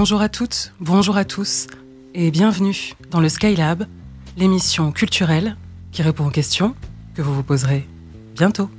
Bonjour à toutes, bonjour à tous et bienvenue dans le Skylab, l'émission culturelle qui répond aux questions que vous vous poserez bientôt.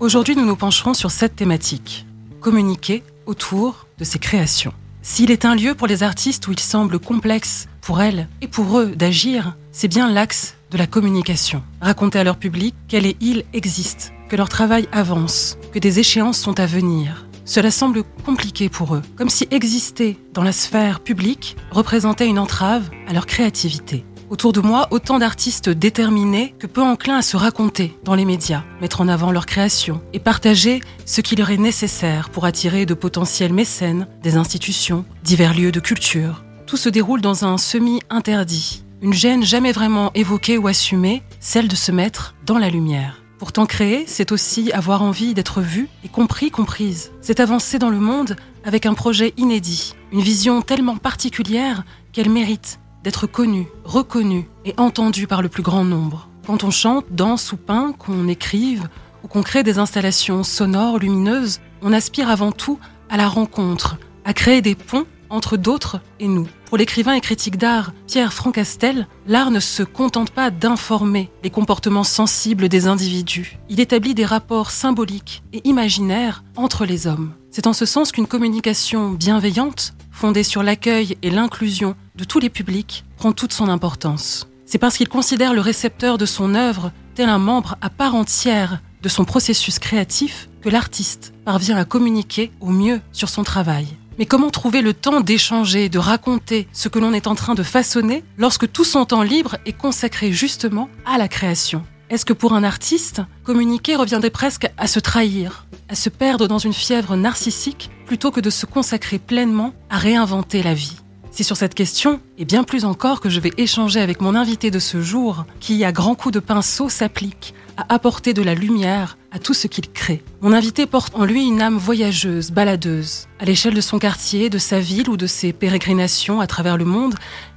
Aujourd'hui, nous nous pencherons sur cette thématique communiquer autour de ses créations. S'il est un lieu pour les artistes où il semble complexe pour elles et pour eux d'agir, c'est bien l'axe de la communication. Raconter à leur public qu'elle et il existent, que leur travail avance, que des échéances sont à venir. Cela semble compliqué pour eux, comme si exister dans la sphère publique représentait une entrave à leur créativité. Autour de moi, autant d'artistes déterminés que peu enclins à se raconter dans les médias, mettre en avant leur création et partager ce qui leur est nécessaire pour attirer de potentiels mécènes, des institutions, divers lieux de culture. Tout se déroule dans un semi-interdit, une gêne jamais vraiment évoquée ou assumée, celle de se mettre dans la lumière. Pourtant créer, c'est aussi avoir envie d'être vu et compris, comprise. C'est avancer dans le monde avec un projet inédit, une vision tellement particulière qu'elle mérite d'être connue, reconnue et entendue par le plus grand nombre. Quand on chante, danse ou peint, qu'on écrive ou qu'on crée des installations sonores, lumineuses, on aspire avant tout à la rencontre, à créer des ponts entre d'autres et nous. Pour l'écrivain et critique d'art Pierre Francastel, l'art ne se contente pas d'informer les comportements sensibles des individus. Il établit des rapports symboliques et imaginaires entre les hommes. C'est en ce sens qu'une communication bienveillante, fondée sur l'accueil et l'inclusion de tous les publics, prend toute son importance. C'est parce qu'il considère le récepteur de son œuvre tel un membre à part entière de son processus créatif que l'artiste parvient à communiquer au mieux sur son travail. Mais comment trouver le temps d'échanger, de raconter ce que l'on est en train de façonner lorsque tout son temps libre est consacré justement à la création? Est-ce que pour un artiste, communiquer reviendrait presque à se trahir, à se perdre dans une fièvre narcissique plutôt que de se consacrer pleinement à réinventer la vie? C'est sur cette question, et bien plus encore, que je vais échanger avec mon invité de ce jour, qui, à grands coups de pinceau, s'applique à apporter de la lumière à tout ce qu'il crée. Mon invité porte en lui une âme voyageuse, baladeuse. À l'échelle de son quartier, de sa ville ou de ses pérégrinations à travers le monde,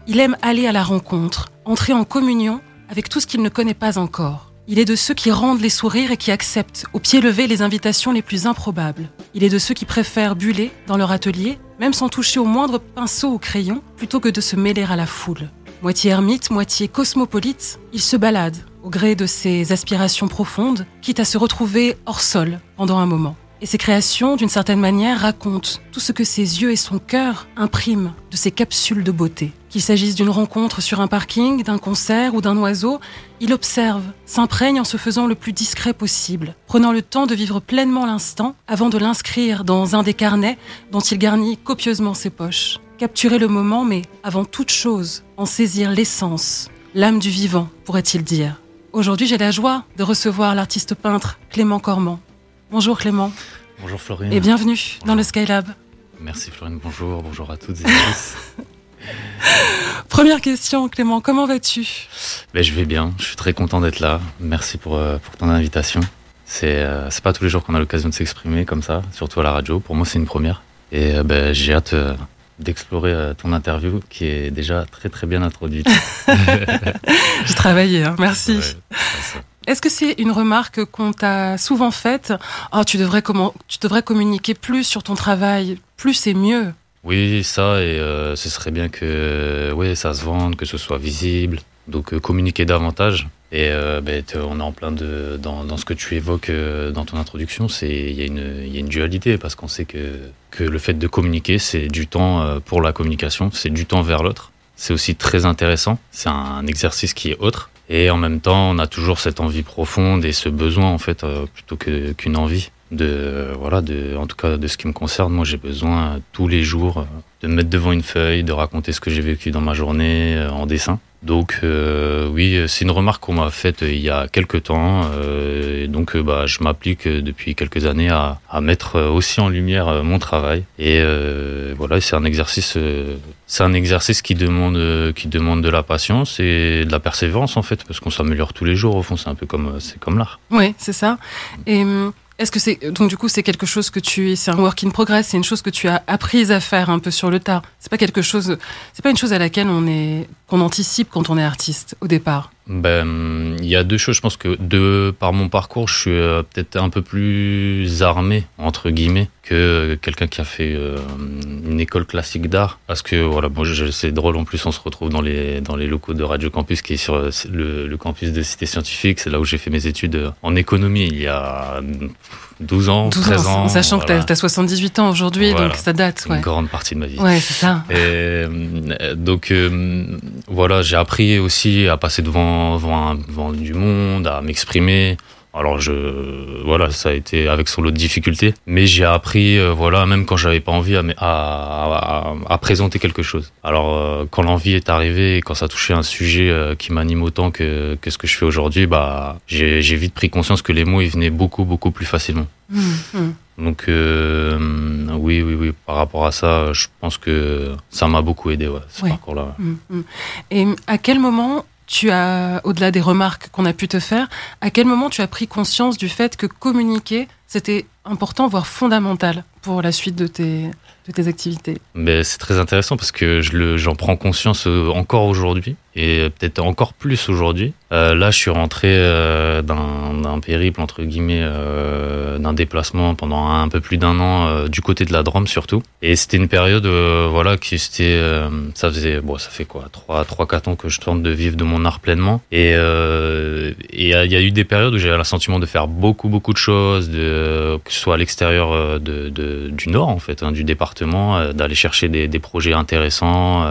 il aime aller à la rencontre, entrer en communion avec tout ce qu'il ne connaît pas encore. Il est de ceux qui rendent les sourires et qui acceptent au pied levé les invitations les plus improbables. Il est de ceux qui préfèrent buller dans leur atelier, même sans toucher au moindre pinceau ou crayon, plutôt que de se mêler à la foule. Moitié ermite, moitié cosmopolite, il se balade au gré de ses aspirations profondes, quitte à se retrouver hors sol pendant un moment. Et ses créations, d'une certaine manière, racontent tout ce que ses yeux et son cœur impriment de ces capsules de beauté. Qu'il s'agisse d'une rencontre sur un parking, d'un concert ou d'un oiseau, il observe, s'imprègne en se faisant le plus discret possible, prenant le temps de vivre pleinement l'instant avant de l'inscrire dans un des carnets dont il garnit copieusement ses poches. Capturer le moment, mais avant toute chose, en saisir l'essence, l'âme du vivant, pourrait-il dire. Aujourd'hui, j'ai la joie de recevoir l'artiste peintre Clément Cormand. Bonjour Clément. Bonjour Florine. Et bienvenue dans le Skylab. Merci Florine, bonjour, bonjour à toutes et à tous. Première question Clément, comment vas-tu? Ben, Je vais bien, je suis très content d'être là. Merci pour, euh, pour ton invitation. C'est euh, pas tous les jours qu'on a l'occasion de s'exprimer comme ça, surtout à la radio. Pour moi, c'est une première. Et euh, ben, j'ai hâte d'explorer ton interview qui est déjà très très bien introduite. j'ai travaillé, hein. merci. Est-ce que c'est une remarque qu'on t'a souvent faite? Oh, tu, devrais comment, tu devrais communiquer plus sur ton travail, plus c'est mieux Oui, ça, et euh, ce serait bien que ouais, ça se vende, que ce soit visible, donc euh, communiquer davantage. Et euh, ben, on est en plein de, dans, ce que tu évoques dans ton introduction, il y, y, a une dualité, parce qu'on sait que, que le fait de communiquer, c'est du temps pour la communication, c'est du temps vers l'autre. C'est aussi très intéressant, c'est un exercice qui est autre. Et en même temps, on a toujours cette envie profonde et ce besoin, en fait, euh, plutôt qu'une envie de, voilà, de, en tout cas, de ce qui me concerne. Moi, j'ai besoin tous les jours euh, de me mettre devant une feuille, de raconter ce que j'ai vécu dans ma journée euh, en dessin. Donc euh, oui, c'est une remarque qu'on m'a faite il y a quelques temps. Euh, donc bah, je m'applique depuis quelques années à, à, mettre aussi en lumière mon travail. Et voilà, c'est un exercice, c'est un exercice qui demande, qui demande de la patience et de la persévérance en fait, parce qu'on s'améliore tous les jours. Au fond, c'est un peu comme, c'est comme l'art. Oui, c'est ça. Et est-ce que c'est donc du coup c'est quelque chose que tu c'est un work in progress, c'est une chose que tu as apprise à faire un peu sur le tas. C'est pas quelque chose, c'est pas une chose à laquelle on est qu'on anticipe quand on est artiste au départ ben, il y a deux choses. Je pense que de par mon parcours, je suis euh, peut-être un peu plus armé entre guillemets que quelqu'un qui a fait euh, une école classique d'art. Parce que voilà, bon, c'est drôle en plus, on se retrouve dans les dans les locaux de Radio Campus, qui est sur le, le campus de Cité Scientifique. C'est là où j'ai fait mes études en économie il y a 12 ans, 12 13 ans. Sachant que tu as, 78 ans aujourd'hui, donc ça date. Ouais. Une grande partie de ma vie. Ouais, c'est ça. Et, euh, donc voilà, j'ai appris aussi à passer devant devant, du monde, à m'exprimer. Alors je voilà, ça a été avec son lot de difficultés, mais j'ai appris euh, voilà, même quand j'avais pas envie à, à, à, présenter quelque chose. Alors euh, quand l'envie est arrivée, quand ça touchait un sujet euh, qui m'anime autant que, que ce que je fais aujourd'hui, bah j'ai vite pris conscience que les mots ils venaient beaucoup beaucoup plus facilement. Mmh, mmh. Donc oui, oui, oui, par rapport à ça, je pense que ça m'a beaucoup aidé, ouais, ce parcours-là. Mmh, Et à quel moment tu as, au-delà des remarques qu'on a pu te faire, à quel moment tu as pris conscience du fait que communiquer, c'était important, voire fondamental pour la suite de tes, de tes activités? Mais C'est très intéressant parce que j'en prends conscience euh, encore aujourd'hui et peut-être encore plus aujourd'hui. Euh, là, je suis rentré euh, d'un périple, entre guillemets, euh, d'un déplacement pendant un, peu plus d'un an du côté de la Drôme surtout. Et c'était une période, voilà, qui c'était, ça faisait, bon, ça fait quoi, 3 trois, quatre ans que je tente de vivre de mon art pleinement. Et il y a eu des périodes où j'avais le sentiment de faire beaucoup, beaucoup de choses, de, que ce soit à l'extérieur du Nord, en fait, hein, du département, d'aller chercher des, des, projets intéressants,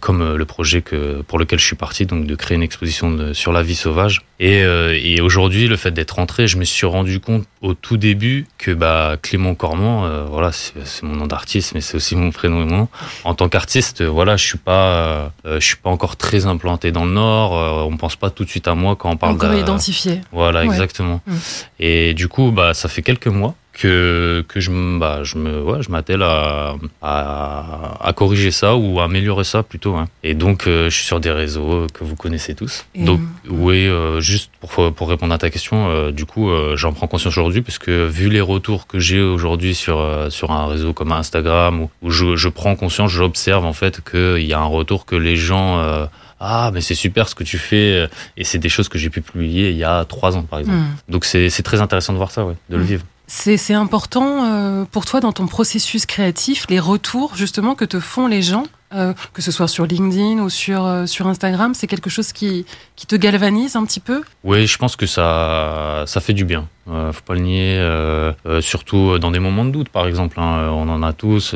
comme le projet que, pour lequel je je suis parti, donc de créer une exposition de, sur la vie sauvage. Et, euh, et aujourd'hui, le fait d'être rentré, je me suis rendu compte au tout début que bah, Clément Cormand, euh, voilà, c'est mon nom d'artiste, mais c'est aussi mon prénom et mon nom. En tant qu'artiste, voilà, je suis pas, euh, je suis pas encore très implanté dans le Nord. on pense pas tout de suite à moi quand on parle. Encore identifié. Voilà, exactement. Mm. Et du coup, bah, ça fait quelques mois que, que je, bah, je me, ouais, je m'attelle à, à, à, corriger ça ou à améliorer ça plutôt. Hein. Et donc, euh, je suis sur des réseaux que vous connaissez tous. donc, oui, euh, juste pour, pour répondre à ta question, euh, du coup, j'en prends conscience aujourd'hui parce que vu les retours que j'ai aujourd'hui sur, sur un réseau comme Instagram où, où je, je, prends conscience, j'observe en fait qu'il y a un retour que les gens ah mais c'est super ce que tu fais et c'est des choses que j'ai pu publier il y a trois ans par exemple. Hmm. Donc c'est très intéressant de voir ça, ouais, de le hmm. vivre. C'est important euh, pour toi dans ton processus créatif, les retours justement que te font les gens euh, que ce soit sur LinkedIn ou sur, euh, sur Instagram, c'est quelque chose qui, qui te galvanise un petit peu? Oui, je pense que ça, ça fait du bien. Euh, faut pas le nier, euh, surtout dans des moments de doute, par exemple. Hein, on en a tous.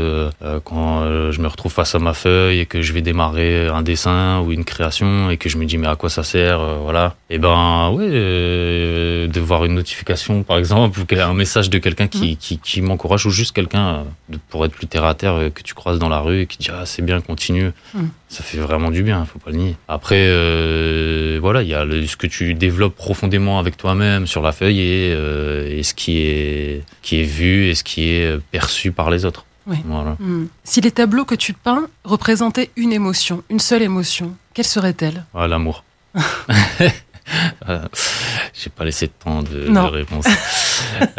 quand je me retrouve face à ma feuille et que je vais démarrer un dessin ou une création et que je me dis mais à quoi ça sert, voilà. Et eh ben oui, de voir une notification, par exemple, ou un message de quelqu'un qui, qui, qui m'encourage ou juste quelqu'un pour être plus terre à terre que tu croises dans la rue et qui dit ah c'est bien continue. Ça fait vraiment du bien, faut pas le nier. Après, euh, voilà, il y a ce que tu développes profondément avec toi-même sur la feuille et, euh, ce qui est, qui est vu et ce qui est perçu par les autres. Hmm. Si les tableaux que tu peins représentaient une émotion, une seule émotion, quelle serait-elle? Ah, L'amour. J'ai pas laissé de temps de, de réponse.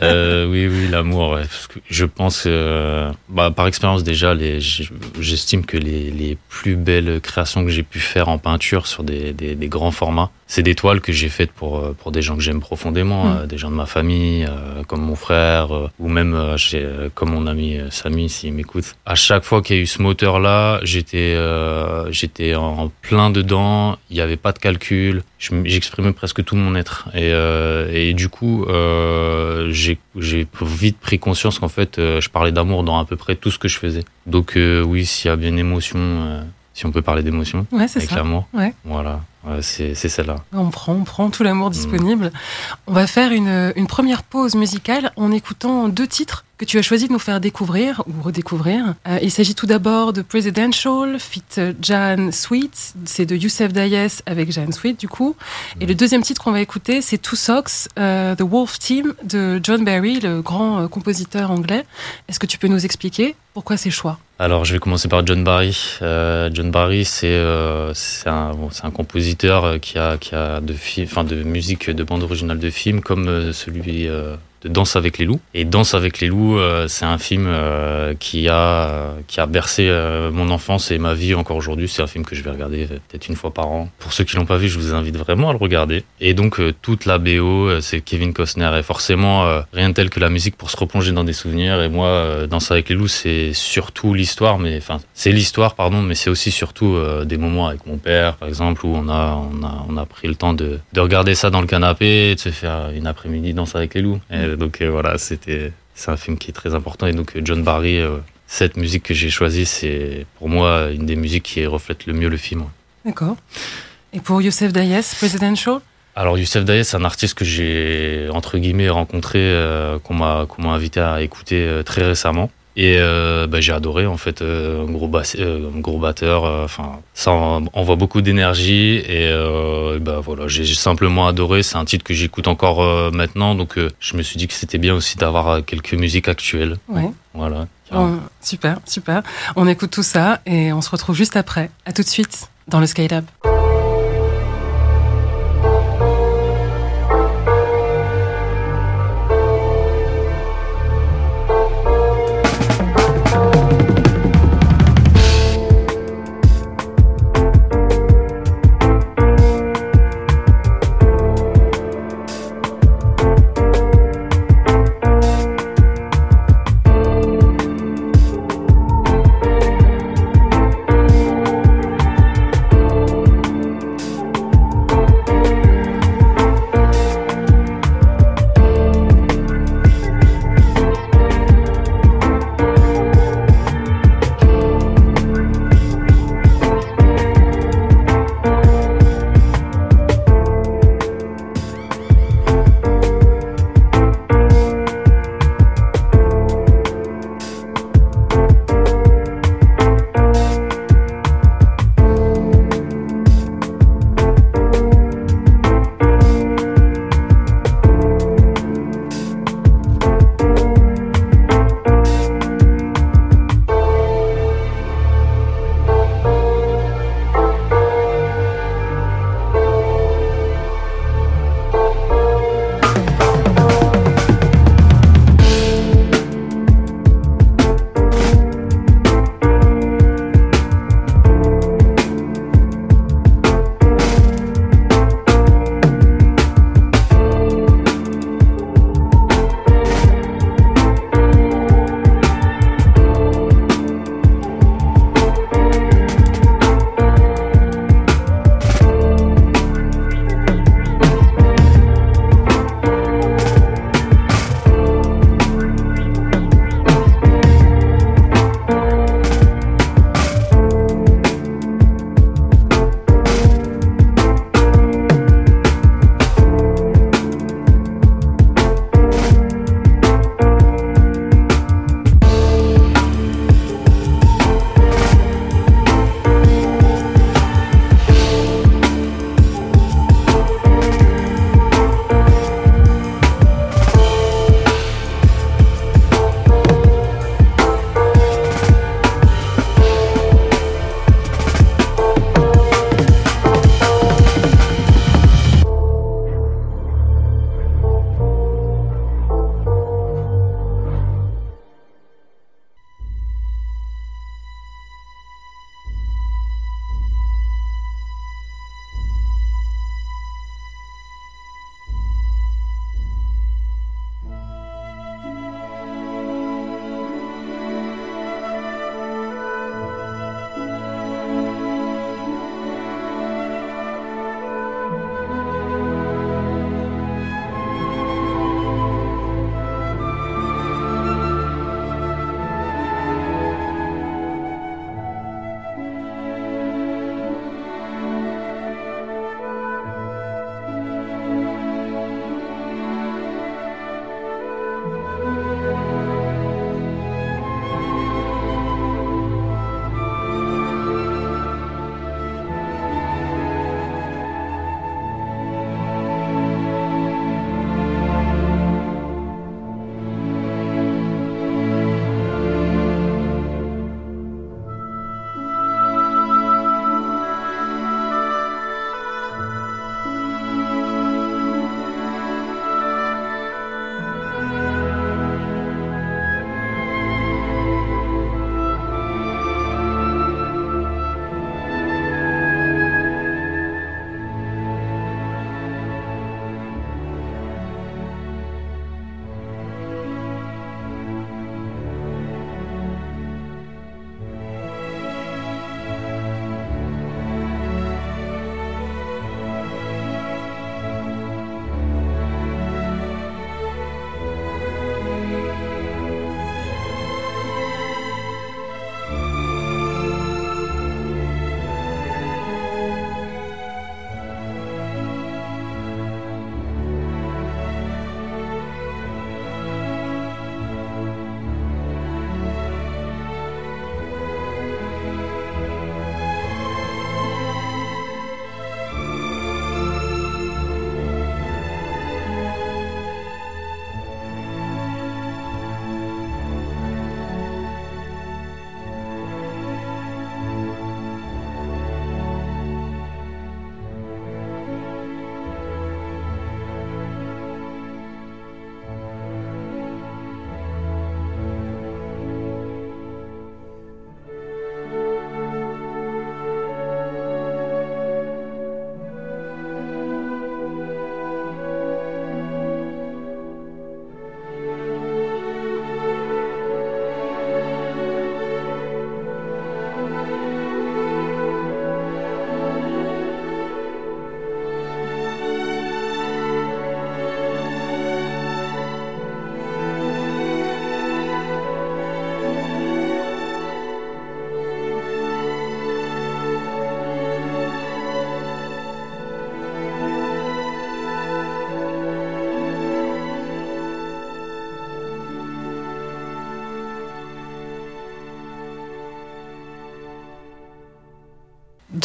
euh, oui, oui, l'amour. Je pense, euh, bah, par expérience déjà, j'estime que les, les, plus belles créations que j'ai pu faire en peinture sur des, des, des grands formats, c'est des toiles que j'ai faites pour, euh, pour des gens que j'aime profondément, mm. euh, des gens de ma famille, comme mon frère, ou même comme mon ami Samy, s'il m'écoute. À chaque fois qu'il y a eu ce moteur-là, j'étais j'étais en plein dedans, il n'y avait pas de calcul, j'exprimais presque tout mon être. Et, et du coup, j'ai vite pris conscience qu'en fait, je parlais d'amour dans à peu près tout ce que je faisais. Donc oui, s'il y a bien une émotion, si on peut parler d'émotion, ouais, avec l'amour, voilà c'est celle-là. On prend, on prend tout l'amour disponible. On va faire une, une, première pause musicale en écoutant deux titres que tu as choisi de nous faire découvrir ou redécouvrir. Euh, il s'agit tout d'abord de Presidential, fit Jan Sweet, c'est de Youssef Dayes avec Jan Sweet du coup. Et le deuxième titre qu'on va écouter, c'est Two Socks, uh, The Wolf Team de John Barry, le grand euh, compositeur anglais. Est-ce que tu peux nous expliquer pourquoi ces choix? Alors je vais commencer par John Barry. Euh, John Barry, c'est un, bon, un compositeur qui a, qui a de, de musique, de bande originale de film, comme celui de Danse avec les loups. Et Danse avec les loups, c'est un film qui a qui a bercé mon enfance et ma vie encore aujourd'hui. C'est un film que je vais regarder peut-être une fois par an. Pour ceux qui l'ont pas vu, je vous invite vraiment à le regarder. Et donc toute la BO, c'est Kevin Costner et forcément rien de tel que la musique pour se replonger dans des souvenirs. Et moi, Danse avec les loups, c'est surtout l'histoire, mais enfin c'est l'histoire pardon, mais c'est aussi surtout des moments avec mon père, par exemple, où on a on a on a pris le temps de, de regarder ça dans le canapé, de se faire une après-midi danse avec les loups. Et. Donc euh, voilà, c'était c'est un film qui est très important. Et donc John Barry, euh, cette musique que j'ai choisie, c'est pour moi une des musiques qui reflète le mieux le film. D'accord. Et pour Youssef Dayes, Presidential? Alors Youssef Dayes, c'est un artiste que j'ai entre guillemets rencontré, euh, qu'on m'a qu'on m'a invité à écouter très récemment. Et euh, bah, j'ai adoré en fait euh, un gros euh, gros batteur. Enfin, ça envoie beaucoup d'énergie et bah voilà, j'ai simplement adoré. C'est un titre que j'écoute encore maintenant, donc je me suis dit que c'était bien aussi d'avoir quelques musiques actuelles. Ouais. Voilà. super, super. On écoute tout ça et on se retrouve juste après. À tout de suite dans le Skylab.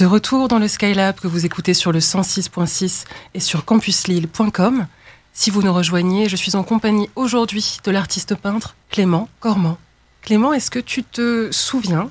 Retour dans le Skylab que vous écoutez sur le 106.6 et sur campuslille.com. Si vous nous rejoignez, je suis en compagnie aujourd'hui de l'artiste peintre Clément Cormand. Clément, est-ce que tu te souviens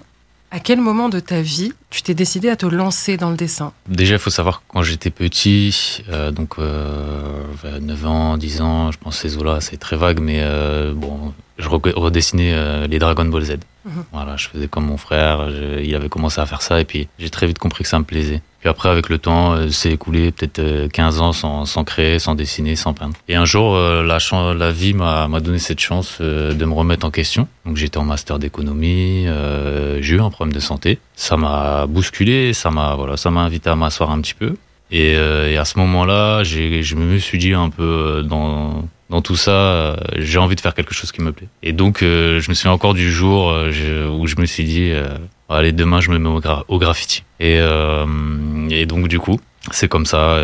à quel moment de ta vie tu t'es décidé à te lancer dans le dessin? Déjà, il faut savoir que quand j'étais petit, euh, donc euh, 9 ans, 10 ans, je pense ces eaux-là, c'est très vague, mais euh, bon, je redessinais euh, les Dragon Ball Z. Mhm. Voilà, je faisais comme mon frère, il avait commencé à faire ça, et puis j'ai très vite compris que ça me plaisait. Puis après, avec le temps, euh, c'est écoulé peut-être 15 ans sans, créer, sans dessiner, sans peindre. Et un jour, la, la vie m'a donné cette chance de me remettre en question. Donc j'étais en master d'économie, j'ai eu un problème de santé. Ça m'a bousculé, ça m'a voilà, invité à m'asseoir un petit peu. Et à ce moment-là, je me suis dit un peu dans dans tout ça, euh, j'ai envie de faire quelque chose qui me plaît. Et donc, euh, je me souviens encore du jour euh, où je me suis dit, allez, demain, je me mets au, graffiti. Et, et, donc, du coup, c'est comme ça.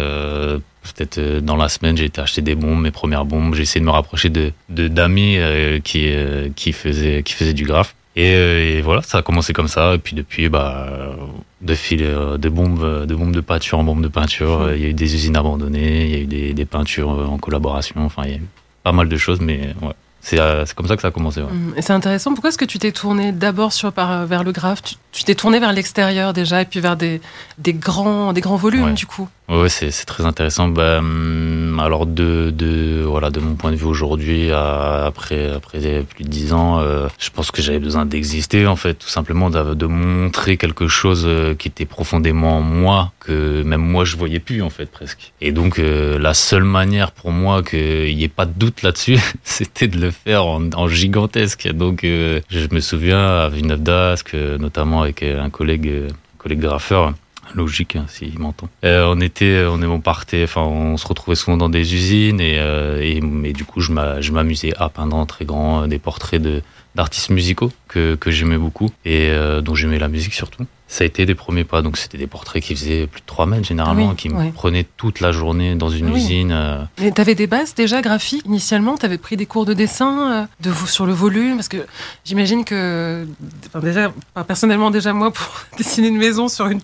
Peut-être dans la semaine, j'ai été acheter des bombes, mes premières bombes. J'ai essayé de me rapprocher de d'amis qui qui faisaient qui faisaient du graphe. Et, et, voilà, ça a commencé comme ça. Et puis depuis, bah, de fil, de bombes, de bombes de peinture en bombes de peinture. Mmh. Il y a eu des usines abandonnées, il y a eu des, des peintures en collaboration. Enfin, il y a eu pas mal de choses, mais ouais. Euh, c'est comme ça que ça a commencé. Ouais. Mmh. Et c'est intéressant. Pourquoi est-ce que tu t'es tourné d'abord sur par, vers le graphe? Tu t'es tourné vers l'extérieur déjà, et puis vers des, des grands des grands volumes du coup? Ouais, c'est très intéressant. Bah, hum, alors de, de voilà de mon point de vue aujourd'hui, après après plus de dix ans, euh, je pense que j'avais besoin d'exister en fait, tout simplement de, de, montrer quelque chose euh, qui était profondément en moi que même moi je voyais plus en fait presque. Et donc la seule manière pour moi qu'il n'y ait pas de doute là-dessus, c'était de le faire en, gigantesque. Donc, euh, je me souviens à Villeneuve d'Ascq, notamment avec un collègue, collègue graffeur, logique hein, s'il m'entend. Euh, on était, on, est, on partait, enfin, on se retrouvait souvent dans des usines et, euh, et, du coup, je m'amusais à peindre en très grand des portraits de d'artistes musicaux que, que j'aimais beaucoup et euh, dont j'aimais la musique surtout. Ça a été des premiers pas, donc c'était des portraits qui faisaient plus de 3 mètres généralement, qui me prenaient toute la journée dans une usine. Euh. Mais tu avais des bases déjà graphiques initialement? Tu avais pris des cours de dessin euh, de, sur le volume? Parce que j'imagine que, enfin déjà, personnellement déjà moi, pour dessiner une maison sur une,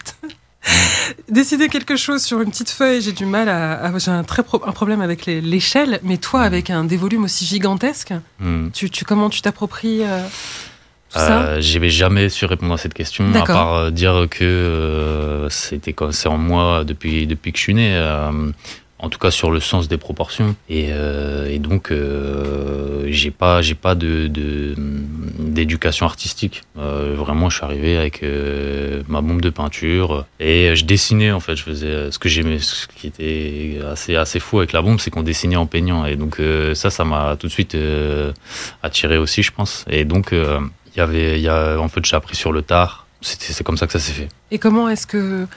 Décider quelque chose sur une petite feuille, j'ai du mal à. j'ai un très un problème avec l'échelle, mais toi, avec un des volumes aussi gigantesques, hmm. tu, tu, comment tu t'appropries euh, tout ça euh, J'ai jamais su répondre à cette question, à part euh, dire que euh, c'était c'est en moi depuis depuis que je suis né en tout cas sur le sens des proportions. Et, euh, donc euh, j'ai pas j'ai pas de d'éducation artistique. Euh, vraiment je suis arrivé avec euh, ma bombe de peinture et je dessinais en fait. Je faisais ce que j'aimais ce qui était assez assez fou avec la bombe c'est qu'on dessinait en peignant. Et donc ça ça m'a tout de suite attiré aussi je pense. Et donc il y avait y a en fait j'ai appris sur le tard. C'est comme ça que ça s'est fait. Et comment est-ce que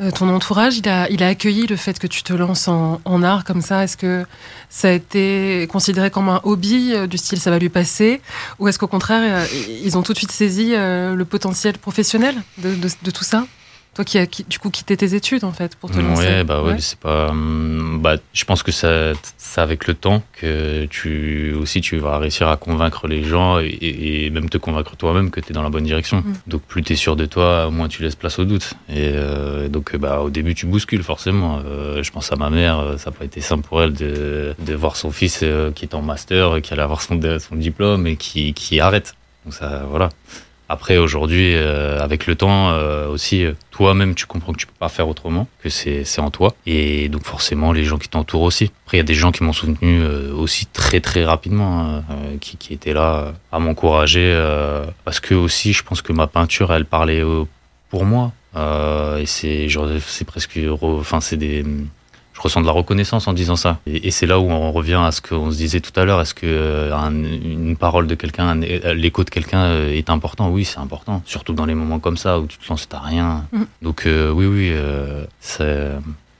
euh, ton entourage, il a, il a accueilli le fait que tu te lances en, en art comme ça. Est-ce que ça a été considéré comme un hobby euh, du style ça va lui passer? Ou est-ce qu'au contraire, euh, ils ont tout de suite saisi le potentiel professionnel de, de, de tout ça? Toi qui as du coup quitté tes études en fait pour te lancer. Ouais, bah ouais, c'est pas. Hum, bah, je pense que ça, c'est avec le temps que tu aussi tu vas réussir à convaincre les gens et, même te convaincre toi-même que tu es dans la bonne direction. Mm. Donc plus tu es sûr de toi, moins tu laisses place au doute. Et euh, donc bah au début tu bouscules forcément. Euh, je pense à ma mère, ça n'a pas été simple pour elle de, de voir son fils euh, qui est en master, qui allait avoir son, son diplôme et qui, qui arrête. Donc ça voilà. Après, aujourd'hui, euh, avec le temps euh, aussi, euh, toi-même, tu comprends que tu peux pas faire autrement, que c'est en toi. Et donc, forcément, les gens qui t'entourent aussi. Après, il y a des gens qui m'ont soutenu aussi très, très rapidement, hein, qui, qui, étaient là à m'encourager. parce que aussi, je pense que ma peinture, elle parlait pour moi. et c'est presque. Enfin, c'est des je ressens de la reconnaissance en disant ça. Et, c'est là où on revient à ce qu'on se disait tout à l'heure. Est-ce que euh, une parole de quelqu'un, l'écho de quelqu'un euh, est important? Oui, c'est important. Surtout dans les moments comme ça où tu te lances, t'as rien. Mm. Donc euh, oui, oui, c'est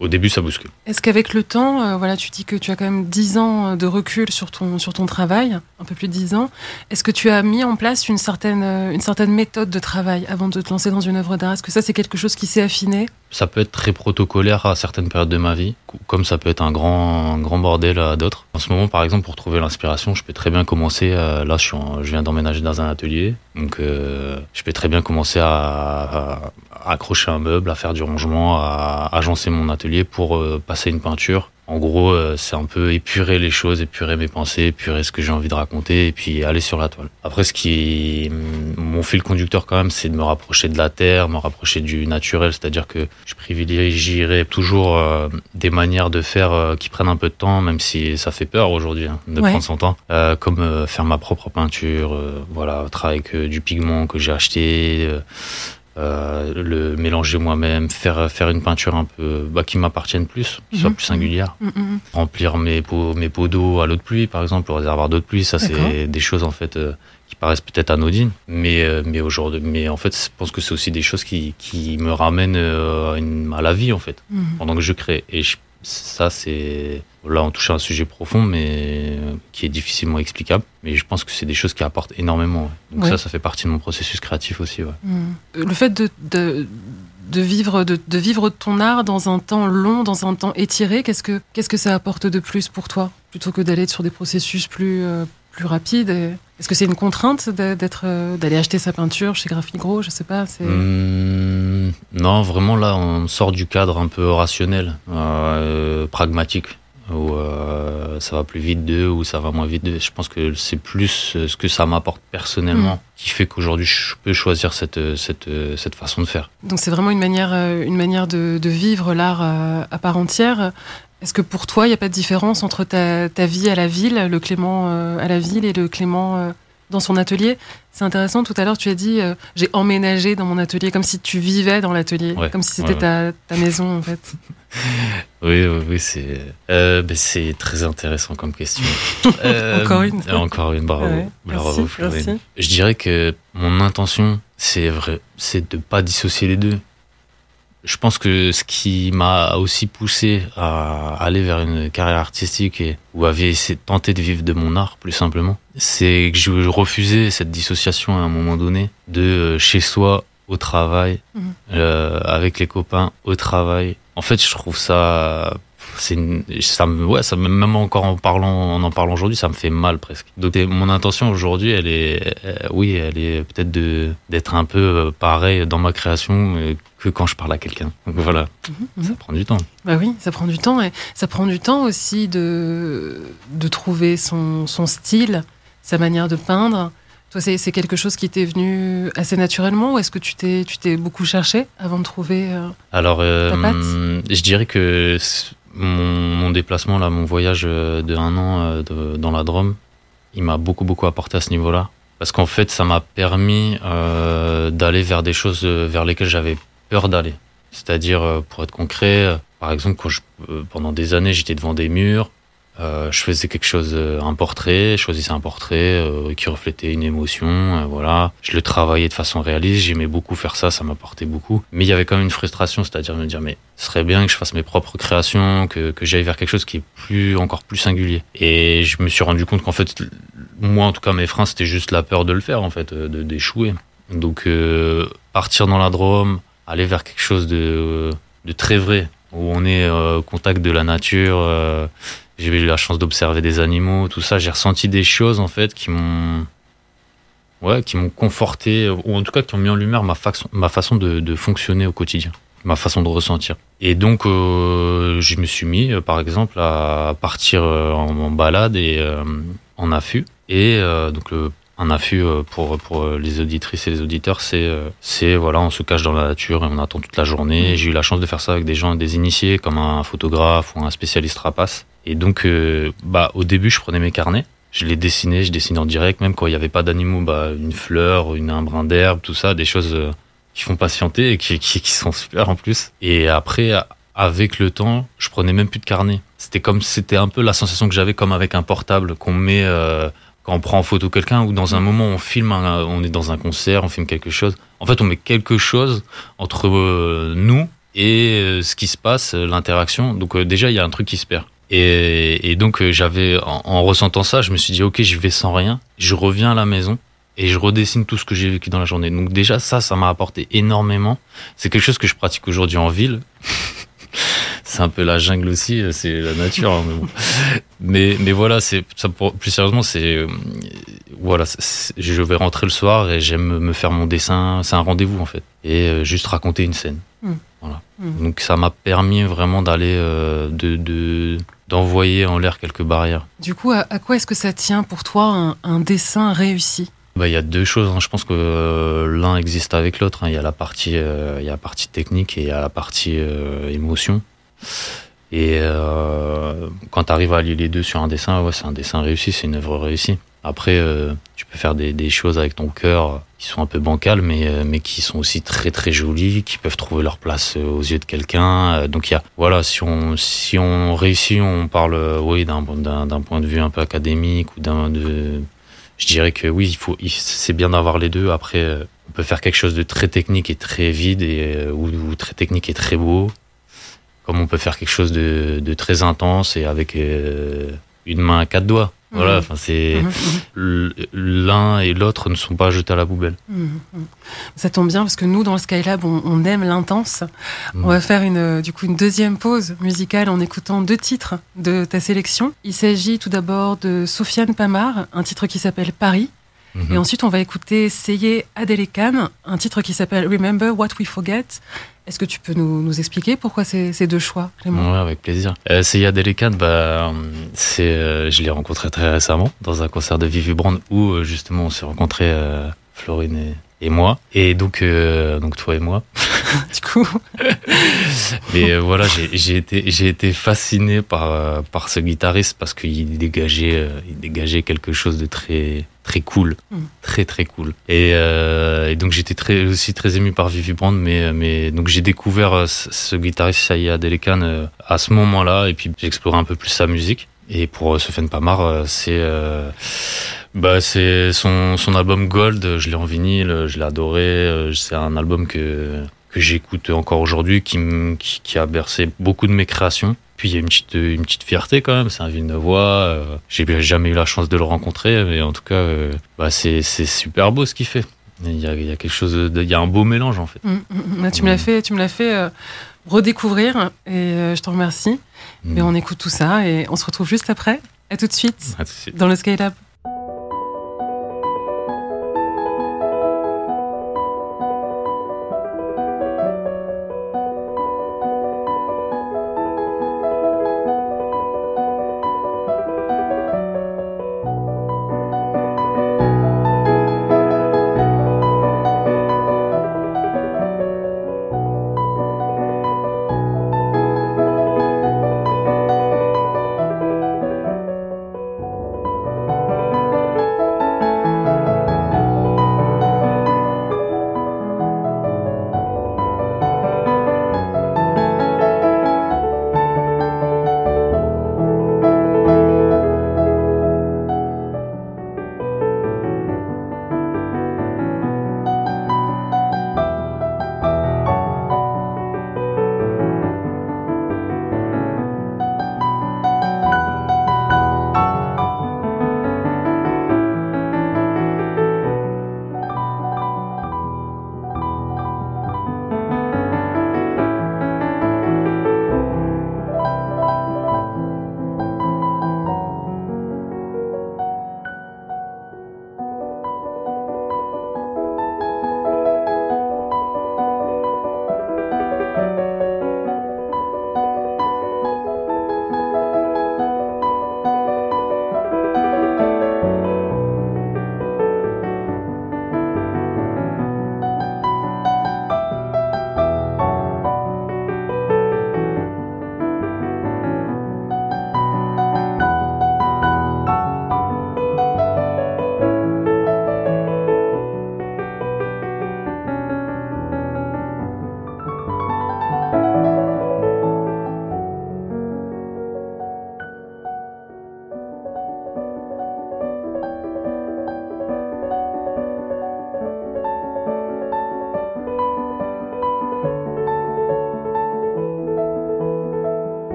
au début, ça bouscule. Est-ce qu'avec le temps, euh, voilà, tu dis que tu as quand même 10 ans de recul sur ton, sur ton travail, un peu plus de 10 ans. Est-ce que tu as mis en place une certaine, euh, une certaine méthode de travail avant de te lancer dans une œuvre d'art? Est-ce que ça, c'est quelque chose qui s'est affiné? Ça peut être très protocolaire à certaines périodes de ma vie, comme ça peut être un grand, grand bordel à d'autres. En ce moment, par exemple, pour trouver l'inspiration, je peux très bien commencer. Euh, là, je, viens d'emménager dans un atelier, donc je peux très bien commencer à, accrocher un meuble, à faire du rangement, à agencer mon atelier pour euh, passer une peinture. En gros, euh, c'est un peu épurer les choses, épurer mes pensées, épurer ce que j'ai envie de raconter et puis aller sur la toile. Après, ce qui mon fil conducteur quand même, c'est de me rapprocher de la terre, me rapprocher du naturel, c'est-à-dire que je privilégierai toujours euh, des manières de faire qui prennent un peu de temps, même si ça fait peur aujourd'hui hein, de prendre son temps, comme faire ma propre peinture, voilà, travailler avec du pigment que j'ai acheté euh, le mélanger moi-même, faire faire une peinture un peu bah, qui m'appartienne plus, qui soit mhm. plus singulière, mhm. Mhm. remplir mes pots mes pots d'eau à l'eau de pluie par exemple, au réservoir d'eau de pluie, ça c'est des choses en fait euh, qui paraissent peut-être anodines, mais euh, mais aujourd'hui, mais en fait je pense que c'est aussi des choses qui qui me ramènent à, la vie en fait pendant que je crée et ça c'est Là, on touche à un sujet profond, mais qui est difficilement explicable. Mais je pense que c'est des choses qui apportent énormément. Donc ça, ça fait partie de mon processus créatif aussi. Hmm. Le fait de, de, vivre, de, vivre ton art dans un temps long, dans un temps étiré, qu'est-ce que, qu'est-ce que ça apporte de plus pour toi Plutôt que d'aller sur des processus plus, euh, plus rapides Est-ce que c'est une contrainte d'être, euh, d'aller acheter sa peinture chez Graphite Gros Je sais pas. Hmm, non, vraiment là, on sort du cadre un peu rationnel, euh, pragmatique ou euh, ça va plus vite d'eux ou ça va moins vite d'eux. Je pense que c'est plus ce que ça m'apporte personnellement mm. qui fait qu'aujourd'hui je peux choisir cette, cette, cette façon de faire. Donc c'est vraiment une manière, une manière de, de vivre l'art à part entière. Est-ce que pour toi, il n'y a pas de différence entre ta, ta, vie à la ville, le Clément à la ville et le Clément dans son atelier? C'est intéressant, tout à l'heure tu as dit euh, j'ai emménagé dans mon atelier, comme si tu vivais dans l'atelier, comme si c'était ta, ta, maison en fait. oui, oui, oui c'est euh, ben, c'est très intéressant comme question. Euh, encore une. Encore une, bravo. bravo merci, Je dirais que mon intention, c'est de pas dissocier les deux je pense que ce qui m'a aussi poussé à aller vers une carrière artistique et ou à tenter de vivre de mon art plus simplement, c'est que je refusais cette dissociation à un moment donné de euh, chez soi au travail, mhm. euh, avec les copains au travail. En fait, je trouve ça c'est ça me ouais ça même encore en parlant en en parlant aujourd'hui ça me fait mal presque. Donc mon intention aujourd'hui elle est euh, oui elle est peut-être de d'être un peu euh, pareil dans ma création euh, que quand je parle à quelqu'un. Donc voilà. Mhm, ça prend du temps. Bah oui ça prend du temps et ça prend du temps aussi de de trouver son son style sa manière de peindre. Toi, c'est quelque chose qui t'est venu assez naturellement ou est-ce que tu t'es tu t'es beaucoup cherché avant de trouver Alors, je dirais que mon, déplacement, là, mon voyage euh, de un an euh, dans la Drôme, il m'a beaucoup, beaucoup apporté à ce niveau-là. Parce qu'en fait, ça m'a permis euh, d'aller vers des choses vers lesquelles j'avais peur d'aller. C'est-à-dire, pour être concret, par exemple, quand pendant des années, j'étais devant des murs, euh, je faisais quelque chose, euh, un portrait, je choisissais un portrait euh, qui reflétait une émotion, voilà. Je le travaillais de façon réaliste, j'aimais beaucoup faire ça, ça m'apportait beaucoup. Mais il y avait quand même une frustration, c'est-à-dire me dire, mais ce serait bien que je fasse mes propres créations, que, que j'aille vers quelque chose qui est plus, encore plus singulier. Et je me suis rendu compte qu'en fait, moi en tout cas, mes freins, c'était juste la peur de le faire, en fait, d'échouer. Donc, partir dans la Drôme, aller vers quelque chose de, de très vrai, où on est au contact de la nature, j'ai eu la chance d'observer des animaux, tout ça. J'ai ressenti des choses en fait qui m'ont, ouais, qui m'ont conforté, ou en tout cas qui ont mis en lumière ma, façon, ma façon de, de fonctionner au quotidien, ma façon de ressentir. Et donc, euh, je me suis mis, euh, par exemple, à partir euh, en, balade et en affût. Et donc, un affût pour, pour les auditrices et les auditeurs, c'est, c'est voilà, on se cache dans la nature et on attend toute la journée. J'ai eu la chance de faire ça avec des gens, des initiés, comme un photographe ou un spécialiste rapace. Et donc, euh, bah, au début, je prenais mes carnets, je les dessinais, je dessinais en direct, même quand il n'y avait pas d'animaux, bah, une fleur, une, un brin d'herbe, tout ça, des choses euh, qui font patienter et qui, qui, qui, sont super en plus. Et après, avec le temps, je prenais même plus de carnet. C'était comme, c'était un peu la sensation que j'avais comme avec un portable qu'on met euh, quand on prend en photo quelqu'un ou dans un moment on filme, on est dans un concert, on filme quelque chose. En fait, on met quelque chose entre nous et ce qui se passe, l'interaction. Donc déjà, il y a un truc qui se perd. Et, et donc euh, j'avais, en, ressentant ça, je me suis dit ok, je vais sans rien. Je reviens à la maison et je redessine tout ce que j'ai vécu dans la journée. Donc déjà ça, ça m'a apporté énormément. C'est quelque chose que je pratique aujourd'hui en ville. c'est un peu la jungle aussi, c'est la nature. Hein, mais, mais, voilà, c'est ça pour, plus sérieusement, c'est voilà, je vais rentrer le soir et j'aime me faire mon dessin. C'est un rendez-vous en fait, et juste raconter une scène. Mmh. Voilà. Mmh. Donc ça m'a permis vraiment d'aller de d'envoyer en l'air quelques barrières. Du coup, à, quoi est-ce que ça tient pour toi un, dessin réussi? Bah, il y a deux choses. Hein. Je pense que euh, l'un existe avec l'autre. Hein. Il y a la partie, euh, il y a la partie technique et il y a la partie euh, émotion. Et quand tu arrives à allier les deux sur un dessin, ouais, c'est un dessin réussi, c'est une œuvre réussie. Après, tu peux faire des, choses avec ton cœur qui sont un peu bancales, mais, mais qui sont aussi très très jolies, qui peuvent trouver leur place aux yeux de quelqu'un. Donc il y a, voilà, si on, si on réussit, on parle, oui, d'un point de vue un peu académique ou d'un de je dirais que oui, il faut, c'est bien d'avoir les deux. Après, euh, on peut faire quelque chose de très technique et très vide, et, euh, ou, très technique et très beau, comme on peut faire quelque chose de, très intense et avec euh, une main à quatre doigts. Voilà, mhm. enfin c'est l'un et l'autre ne sont pas jetés à la poubelle. Mhm. Ça tombe bien parce que nous dans le Skylab on, aime l'intense. On va faire une du coup une deuxième pause musicale en écoutant deux titres de ta sélection. Il s'agit tout d'abord de Sofiane Pamar, un titre qui s'appelle Paris. Et ensuite, on va écouter Seye Adelekan, un titre qui s'appelle Remember What We Forget. Est-ce que tu peux nous, expliquer pourquoi ces, ces, deux choix Oui, avec plaisir. Euh, Seyad bah, c'est, euh, je l'ai rencontré très récemment dans un concert de Vivi Brand où euh, justement on s'est rencontrés, euh, Florine et, et moi. Et donc, donc toi et moi. du coup. Mais voilà, j'ai été, j'ai été fasciné par, par ce guitariste parce qu'il dégageait, il dégageait quelque chose de très, très cool. Mm. Très, très cool. Et, et donc j'étais très, aussi très ému par Vivi Brand, mais, mais donc j'ai découvert ce, guitariste Saya Delekan à ce moment-là et puis j'ai exploré un peu plus sa musique. Et pour Sofiane Pamar, c'est bah, c'est son, son album Gold, je l'ai en vinyle, je l'ai adoré. Euh, c'est un album que, que j'écoute encore aujourd'hui, qui, qui, qui, a bercé beaucoup de mes créations. Puis il y a une petite, une petite fierté quand même, c'est un Villeneuvois. Euh, j'ai jamais eu la chance de le rencontrer, mais en tout cas, euh, bah, c'est super beau ce qu'il fait. Il y, a, il y a quelque chose, de, il y a un beau mélange en fait. Mmh, mmh, mmh. tu me l'as fait, tu me l'as fait redécouvrir et je te remercie. Mais on écoute tout ça et on se retrouve juste après. À tout de suite, à tout de suite. dans le Skylab.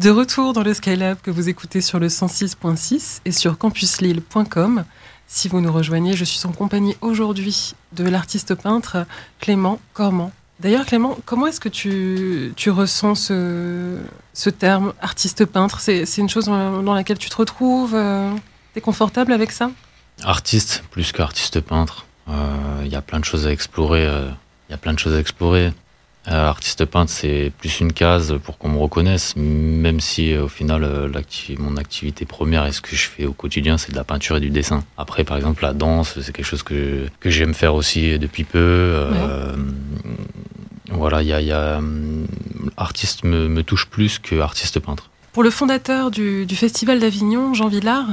De retour dans le Skylab que vous écoutez sur le 106.6 et sur campuslille.com. Si vous nous rejoignez, je suis en compagnie aujourd'hui de l'artiste peintre Clément Cormand. D'ailleurs, Clément, comment est-ce que tu, ressens ce, ce terme artiste peintre? C'est une chose dans, dans laquelle tu te retrouves euh, T'es confortable avec ça? Artiste plus qu'artiste peintre. Il euh, y a plein de choses à explorer. Il euh, y a plein de choses à explorer. Euh, artiste peintre, c'est plus une case pour qu'on me reconnaisse, même si au final, mon activité première et ce que je fais au quotidien, c'est de la peinture et du dessin. Après, par exemple, la danse, c'est quelque chose que, que j'aime faire aussi depuis peu. Voilà, il y a, y a artiste me, me touche plus que artiste peintre. Pour le fondateur du, Festival d'Avignon, Jean Villard,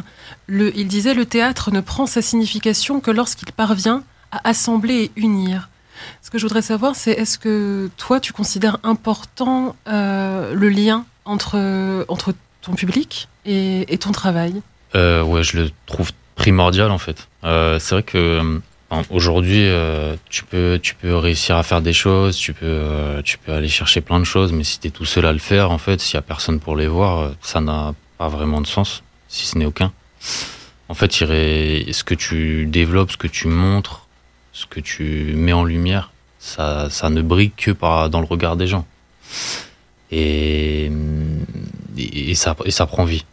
il disait le théâtre ne prend sa signification que lorsqu'il parvient à assembler et unir. Ce que je voudrais savoir, c'est est-ce que toi, tu considères important euh, le lien entre, entre ton public et, ton travail? Euh, Ouais, je le trouve primordial en fait. Euh, c'est vrai que Aujourd'hui, euh, tu peux tu peux réussir à faire des choses, tu peux tu peux aller chercher plein de choses, mais si tu es tout seul à le faire, en fait, s'il y a personne pour les voir, ça n'a pas vraiment de sens, si ce n'est aucun. En fait, ce que tu développes, ce que tu montres, ce que tu mets en lumière, ça ça ne brille que par dans le regard des gens. Et et, ça et ça prend vie.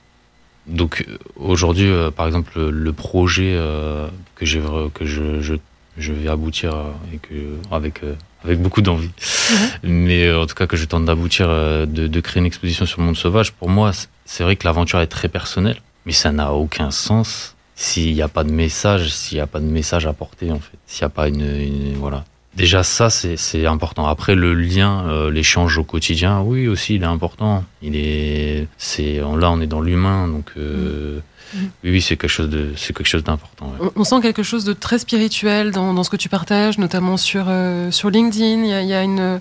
Donc aujourd'hui, par exemple, le projet que j'ai que je, je, je, vais aboutir et que avec euh, avec beaucoup d'envie. Mais euh, en tout cas que je tente d'aboutir euh, de, de, créer une exposition sur le monde sauvage. Pour moi, c'est vrai que l'aventure est très personnelle, mais ça n'a aucun sens s'il n'y a pas de message, s'il n'y a pas de message à porter en fait, s'il n'y a pas une, voilà. Déjà ça c'est important. Après le lien, l'échange au quotidien, oui aussi il est important. Il est, c'est là on est dans l'humain donc. Euh, oui, c'est quelque chose de, c'est quelque chose d'important. On, sent quelque chose de très spirituel dans, dans ce que tu partages, notamment sur euh, sur LinkedIn. Il y a, une,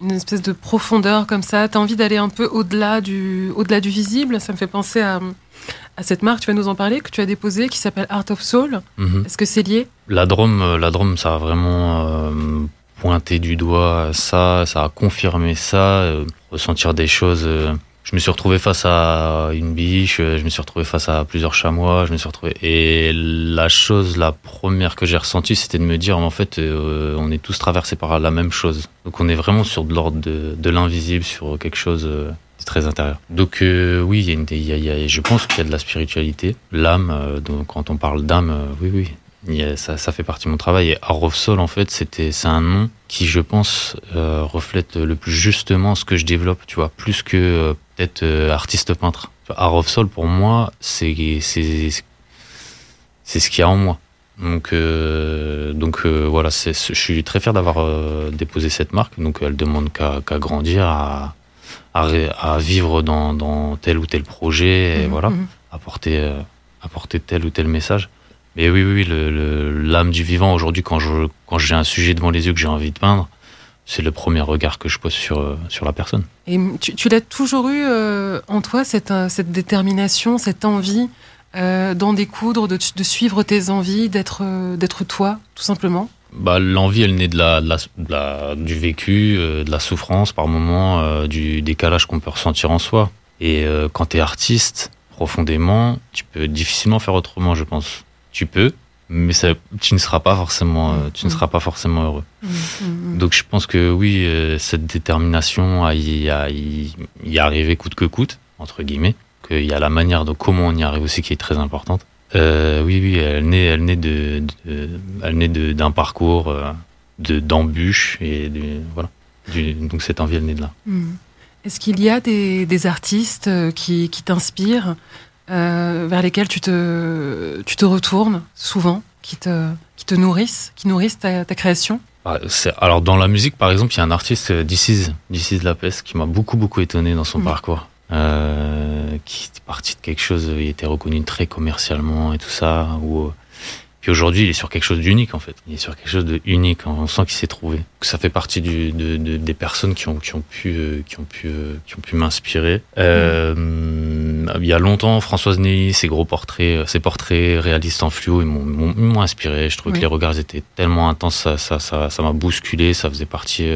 une espèce de profondeur comme ça. Tu as envie d'aller un peu au-delà du, au-delà du visible? Ça me fait penser à, à cette marque, tu vas nous en parler, que tu as déposée, qui s'appelle Art of Soul. Mhm. Est-ce que c'est lié? La Drôme, euh, la Drôme, ça a vraiment euh, pointé du doigt ça, ça a confirmé ça, ressentir des choses je me suis retrouvé face à une biche, je me suis retrouvé face à plusieurs chamois, je me suis retrouvé et la chose, la première que j'ai ressentie, c'était de me dire en fait, euh, on est tous traversés par la même chose. Donc on est vraiment sur de l'ordre de, l'invisible, sur quelque chose très intérieur. Donc euh, oui, il y, a, je pense qu'il y a de la spiritualité, l'âme. Euh, donc quand on parle d'âme, oui, oui, ça, ça, fait partie de mon travail. Et Art of en fait, c'était, c'est un nom qui, je pense, euh, reflète le plus justement ce que je développe, tu vois, plus que euh, peut-être euh, artiste peintre. Art of pour moi, c'est, c'est, ce qu'il y a en moi. Donc, donc voilà, je suis très fier d'avoir déposé cette marque. Donc, elle demande qu'à grandir, à, à, à, vivre dans, dans tel ou tel projet, et mmh, voilà, mmh. apporter, apporter tel ou tel message. Mais oui, oui, l'âme du vivant, aujourd'hui, quand j'ai quand un sujet devant les yeux que j'ai envie de peindre, c'est le premier regard que je pose sur, euh, sur la personne. Et tu, tu l'as toujours eu euh, en toi, cette, euh, cette détermination, cette envie d'en découdre, de, de, suivre tes envies, d'être d'être toi, tout simplement? Bah, L'envie, elle naît de la, de la, du vécu, de la souffrance par moment, du décalage qu'on peut ressentir en soi. Et quand tu es artiste, profondément, tu peux difficilement faire autrement, je pense tu peux, mais ça, tu ne seras pas forcément, euh, tu ne mm. seras pas forcément heureux. Mm, mm, Donc je pense que oui, euh, cette détermination à y, y, arriver coûte que coûte, entre guillemets, qu'il y a la manière de comment on y arrive aussi qui est très importante. Euh, oui, oui, elle naît, elle naît de, elle naît d'un parcours de d'embûches et de, voilà. donc cette envie, elle naît de là. Est-ce qu'il y a des, des artistes qui, qui t'inspirent euh, vers lesquels tu te, tu te retournes souvent, qui te, qui te nourrissent, qui nourrissent ta, ta création? Ah, alors dans la musique par exemple il y a un artiste This Is, Lapes qui m'a beaucoup beaucoup étonné dans son mm. parcours euh, qui est parti de quelque chose il était reconnu très commercialement et tout ça ou puis aujourd'hui, il est sur quelque chose d'unique en fait. Il est sur quelque chose de unique. On sent qu'il s'est trouvé. Que ça fait partie du, de, de, des personnes qui ont, qui ont pu, euh, qui ont pu, euh, qui ont pu m'inspirer. Euh, il y a longtemps, Françoise Ney, ses gros portraits, ses portraits réalistes en fluo, ils m'ont inspiré. Je trouvais que les regards étaient tellement intenses, ça, ça, ça, ça m'a bousculé. Ça faisait partie,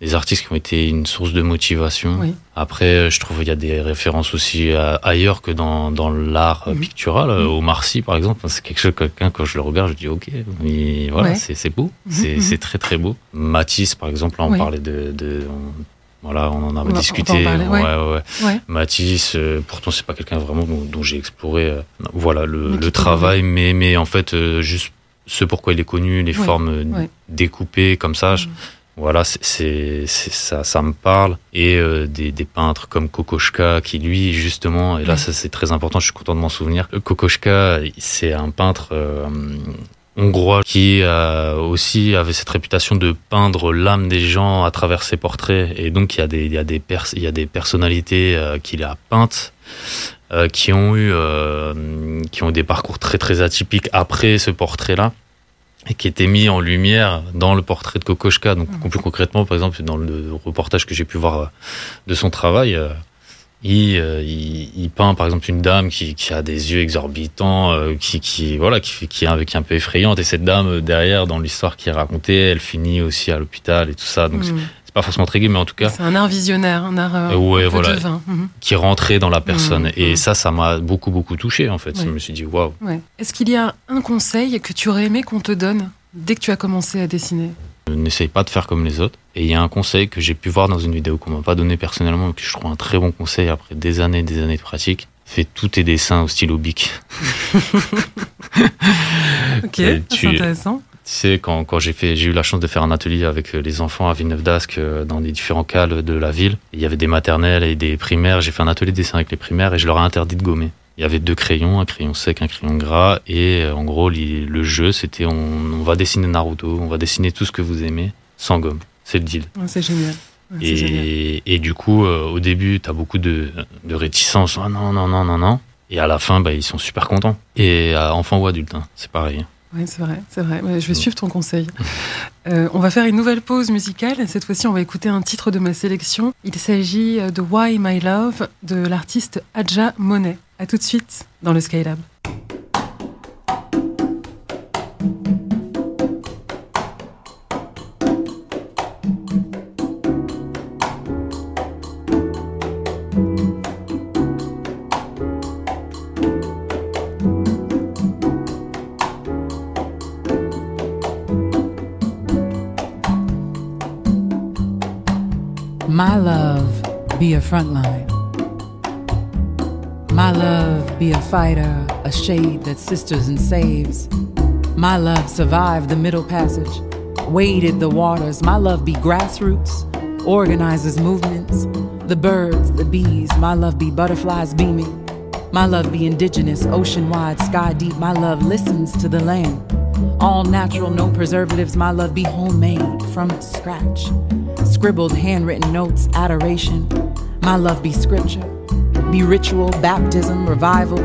des artistes qui ont été une source de motivation. Après, je trouve qu'il y a des références aussi ailleurs que dans, dans l'art mhm. pictural. Mhm. Au Marcy, par exemple, c'est quelque chose, quelqu'un, quand je le regarde, je dis ok, mais voilà, c'est beau, mhm. c'est très très beau. Matisse, par exemple, on parlait de, de voilà, on en avait discuté. Matisse, euh, pourtant c'est pas quelqu'un vraiment dont, j'ai exploré. Euh, voilà le, travail, mais mais en fait euh, juste ce pourquoi il est connu, les formes découpées comme ça. Voilà, c'est ça, ça me parle. Et des, des, peintres comme Kokoschka, qui lui, justement, et là, ça c'est très important, je suis content de m'en souvenir. Kokoschka, c'est un peintre hongrois qui euh, aussi avait cette réputation de peindre l'âme des gens à travers ses portraits et donc il y a des il y a des il y a des personnalités euh, qu'il a peintes euh, qui ont eu qui ont des parcours très très atypiques après ce portrait là et qui étaient mis en lumière dans le portrait de Kokoschka donc mmh. plus concrètement par exemple dans le reportage que j'ai pu voir de son travail euh, il, il, peint par exemple une dame qui, qui a des yeux exorbitants, euh, qui, qui, voilà, qui, qui, est un, qui est un peu effrayante. Et cette dame derrière, dans l'histoire qui est racontée, elle finit aussi à l'hôpital et tout ça. Donc hmm. Pas forcément très gai, mais en tout cas. C'est un art visionnaire, un art euh, ouais, voilà, hmm. qui rentrait dans la personne. Hmm. Et ça, ça m'a beaucoup beaucoup touché en fait. Je me suis dit waouh. Est-ce qu'il y a un conseil que tu aurais aimé qu'on te donne dès que tu as commencé à dessiner? N'essaye pas de faire comme les autres. Et il y a un conseil que j'ai pu voir dans une vidéo qu'on m'a pas donné personnellement, mais que je trouve un très bon conseil après des années et des années de pratique. Fais tous tes dessins au stylo bic. ok, c'est intéressant. Tu sais, quand, quand j'ai fait, j'ai eu la chance de faire un atelier avec les enfants à Villeneuve d'Ascq euh, dans les différents cales de la ville. Il y avait des maternelles et des primaires. J'ai fait un atelier de dessin avec les primaires et je leur ai interdit de gommer. Il y avait deux crayons, un crayon sec, un crayon gras. Et euh, en gros, le jeu, c'était on, va dessiner Naruto, on va dessiner tout ce que vous aimez sans gomme. C'est le deal. c'est génial. et, et, du coup, euh, au début, tu as beaucoup de, de réticence. Oh non, non, non, non, non. Et à la fin, bah, ils sont super contents. Et à enfant ou adulte, hein, c'est pareil. Oui, c'est vrai, c'est vrai. je vais suivre ton conseil. Euh, on va faire une nouvelle pause musicale. Cette fois-ci, on va écouter un titre de ma sélection. Il s'agit de Why My Love de l'artiste Adja Monet. A tout de suite dans le Skylab. Be a frontline. My love be a fighter, a shade that sisters and saves. My love survived the middle passage, waded the waters. My love be grassroots, organizes movements. The birds, the bees, my love be butterflies beaming. My love be indigenous, ocean wide, sky deep. My love listens to the land. All natural, no preservatives. My love be homemade from scratch. Scribbled, handwritten notes, adoration. My love be scripture be ritual, baptism, revival,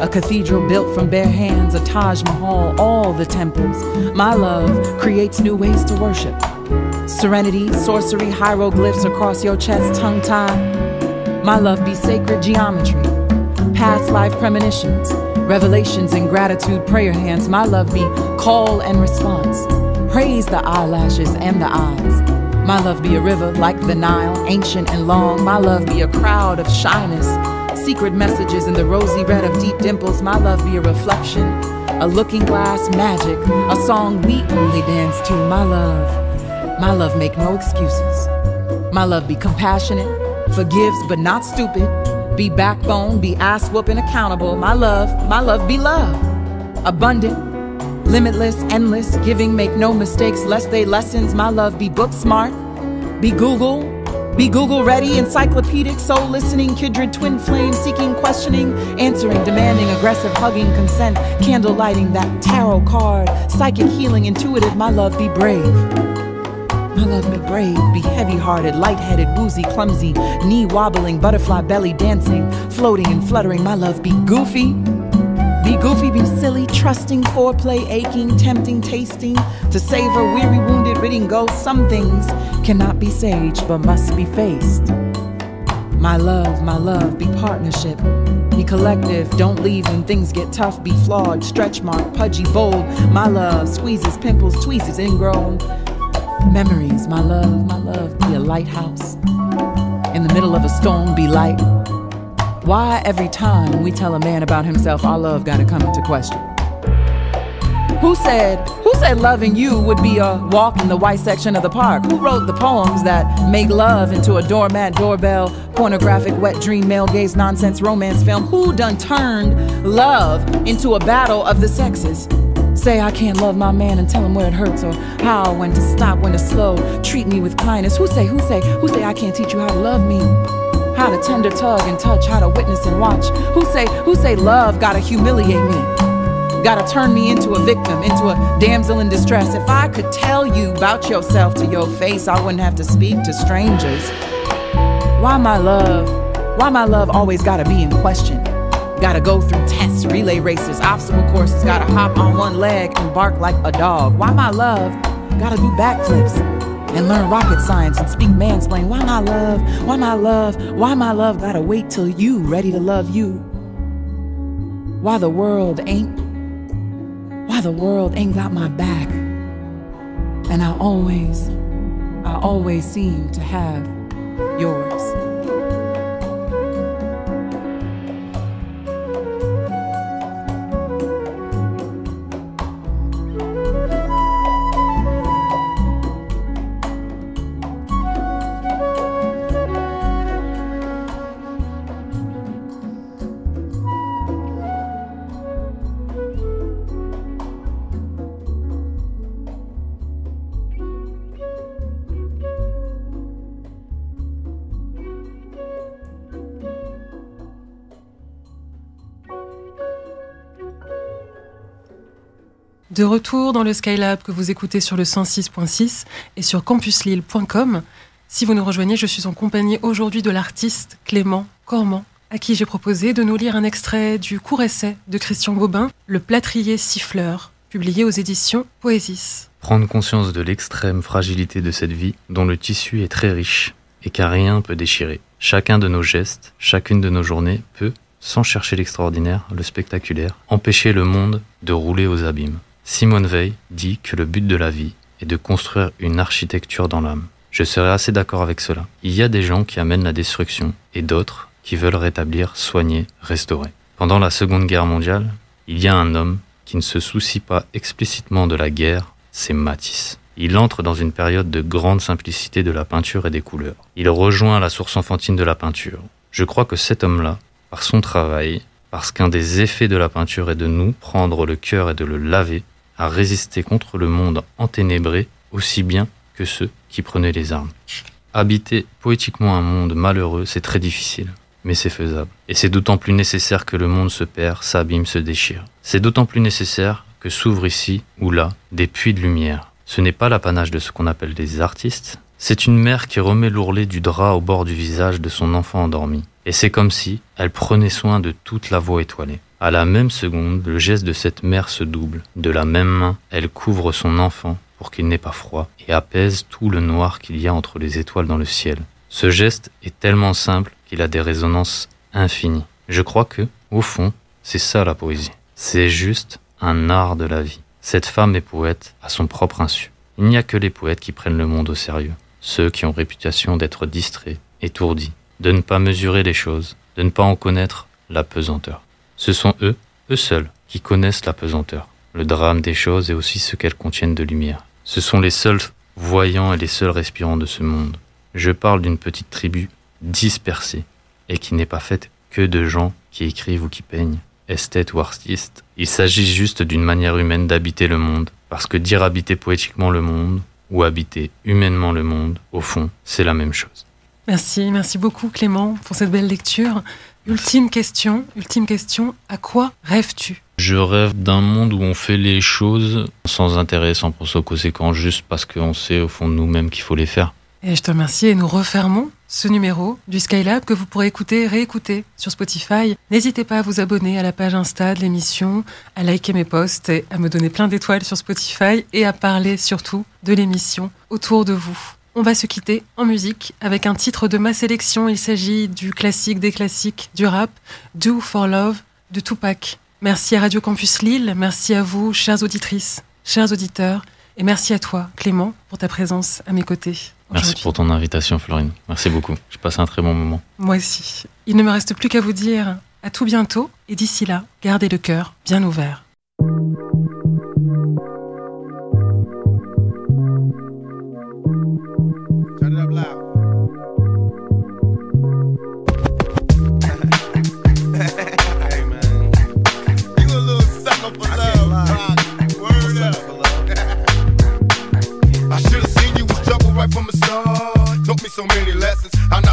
a cathedral built from bare hands, a Taj Mahal, all the temples. My love creates new ways to worship. Serenity, sorcery, hieroglyphs across your chest, tongue tied. My love be sacred geometry, past life premonitions, revelations and gratitude, prayer hands. My love be call and response. Praise the eyelashes and the eyes. My love be a river like the Nile, ancient and long. My love be a crowd of shyness, secret messages in the rosy red of deep dimples. My love be a reflection, a looking glass magic, a song we only dance to. My love, my love make no excuses. My love be compassionate, forgives but not stupid. Be backbone, be ass whooping accountable. My love, my love be love. Abundant, Limitless, endless, giving, make no mistakes, lest they lessons. My love be book smart, be Google, be Google ready, encyclopedic, soul listening, kindred, twin flame, seeking, questioning, answering, demanding, aggressive, hugging, consent, candle lighting, that tarot card, psychic healing, intuitive. My love be brave. My love be brave, be heavy hearted, light headed, woozy, clumsy, knee wobbling, butterfly belly dancing, floating and fluttering. My love be goofy, be goofy, be silly, trusting, foreplay, aching, tempting, tasting, to savor, weary, wounded, ridding ghosts. Some things cannot be sage, but must be faced. My love, my love, be partnership. Be collective, don't leave when things get tough. Be flawed, stretch mark, pudgy, bold. My love squeezes, pimples, tweezes, ingrown. Memories, my love, my love, be a lighthouse. In the middle of a storm, be light. Why every time we tell a man about himself, our love gotta come into question? Who said, who said loving you would be a walk in the white section of the park? Who wrote the poems that make love into a doormat, doorbell, pornographic, wet dream, male gaze, nonsense, romance film? Who done turned love into a battle of the sexes? Say I can't love my man and tell him where it hurts or how, when to stop, when to slow, treat me with kindness. Who say, who say, who say I can't teach you how to love me? How to tender tug and touch, how to witness and watch. Who say, who say love gotta humiliate me? Gotta turn me into a victim, into a damsel in distress. If I could tell you about yourself to your face, I wouldn't have to speak to strangers. Why my love? Why my love always gotta be in question? Gotta go through tests, relay races, obstacle courses, gotta hop on one leg and bark like a dog. Why my love? Gotta do backflips and learn rocket science and speak mansplain. Why my love? Why my love? Why my love gotta wait till you ready to love you? Why the world ain't why the world ain't got my back. And I always, I always seem to have yours. De retour dans le Skylab que vous écoutez sur le 106.6 et sur campuslille.com. Si vous nous rejoignez, je suis en compagnie aujourd'hui de l'artiste Clément Cormand, à qui j'ai proposé de nous lire un extrait du court essai de Christian Bobin, Le plâtrier siffleur, publié aux éditions Poésis. Prendre conscience de l'extrême fragilité de cette vie, dont le tissu est très riche et qu'à rien peut déchirer. Chacun de nos gestes, chacune de nos journées peut, sans chercher l'extraordinaire, le spectaculaire, empêcher le monde de rouler aux abîmes. Simone Veil dit que le but de la vie est de construire une architecture dans l'âme. Je serais assez d'accord avec cela. Il y a des gens qui amènent la destruction et d'autres qui veulent rétablir, soigner, restaurer. Pendant la Seconde Guerre mondiale, il y a un homme qui ne se soucie pas explicitement de la guerre, c'est Matisse. Il entre dans une période de grande simplicité de la peinture et des couleurs. Il rejoint la source enfantine de la peinture. Je crois que cet homme-là, par son travail, parce qu'un des effets de la peinture est de nous prendre le cœur et de le laver, à résister contre le monde enténébré aussi bien que ceux qui prenaient les armes. Habiter poétiquement un monde malheureux, c'est très difficile, mais c'est faisable. Et c'est d'autant plus nécessaire que le monde se perd, s'abîme, se déchire. C'est d'autant plus nécessaire que s'ouvrent ici ou là des puits de lumière. Ce n'est pas l'apanage de ce qu'on appelle des artistes, c'est une mère qui remet l'ourlet du drap au bord du visage de son enfant endormi. Et c'est comme si elle prenait soin de toute la voie étoilée. À la même seconde, le geste de cette mère se double. De la même main, elle couvre son enfant pour qu'il n'ait pas froid et apaise tout le noir qu'il y a entre les étoiles dans le ciel. Ce geste est tellement simple qu'il a des résonances infinies. Je crois que, au fond, c'est ça la poésie. C'est juste un art de la vie. Cette femme est poète à son propre insu. Il n'y a que les poètes qui prennent le monde au sérieux. Ceux qui ont réputation d'être distraits, étourdis, de ne pas mesurer les choses, de ne pas en connaître la pesanteur. Ce sont eux, eux seuls, qui connaissent la pesanteur, le drame des choses et aussi ce qu'elles contiennent de lumière. Ce sont les seuls voyants et les seuls respirants de ce monde. Je parle d'une petite tribu dispersée et qui n'est pas faite que de gens qui écrivent ou qui peignent, esthètes ou artistes. Il s'agit juste d'une manière humaine d'habiter le monde, parce que dire habiter poétiquement le monde ou habiter humainement le monde, au fond, c'est la même chose. Merci, merci beaucoup Clément pour cette belle lecture. Ultime question, ultime question, à quoi rêves-tu? Je rêve d'un monde où on fait les choses sans intérêt, sans aux conséquences, juste parce qu'on sait au fond de nous-mêmes qu'il faut les faire. Et je te remercie et nous refermons ce numéro du Skylab que vous pourrez écouter, réécouter sur Spotify. N'hésitez pas à vous abonner à la page Insta de l'émission, à liker mes posts et à me donner plein d'étoiles sur Spotify et à parler surtout de l'émission autour de vous. On va se quitter en musique avec un titre de ma sélection. Il s'agit du classique des classiques du rap, Do for Love de Tupac. Merci à Radio Campus Lille, merci à vous, chères auditrices, chers auditeurs, Et merci à toi, Clément, pour ta présence à mes côtés. Merci pour ton invitation, Florine. Merci beaucoup. J'ai passé un très bon moment. Moi aussi. Il ne me reste plus qu'à vous dire à tout bientôt. Et d'ici là, gardez le cœur bien ouvert.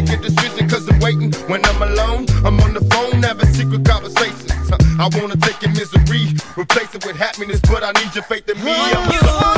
Make a decision cause I'm waiting. When I'm alone, I'm on the phone having secret conversations. I wanna take your misery, replace it with happiness, but I need your faith in me.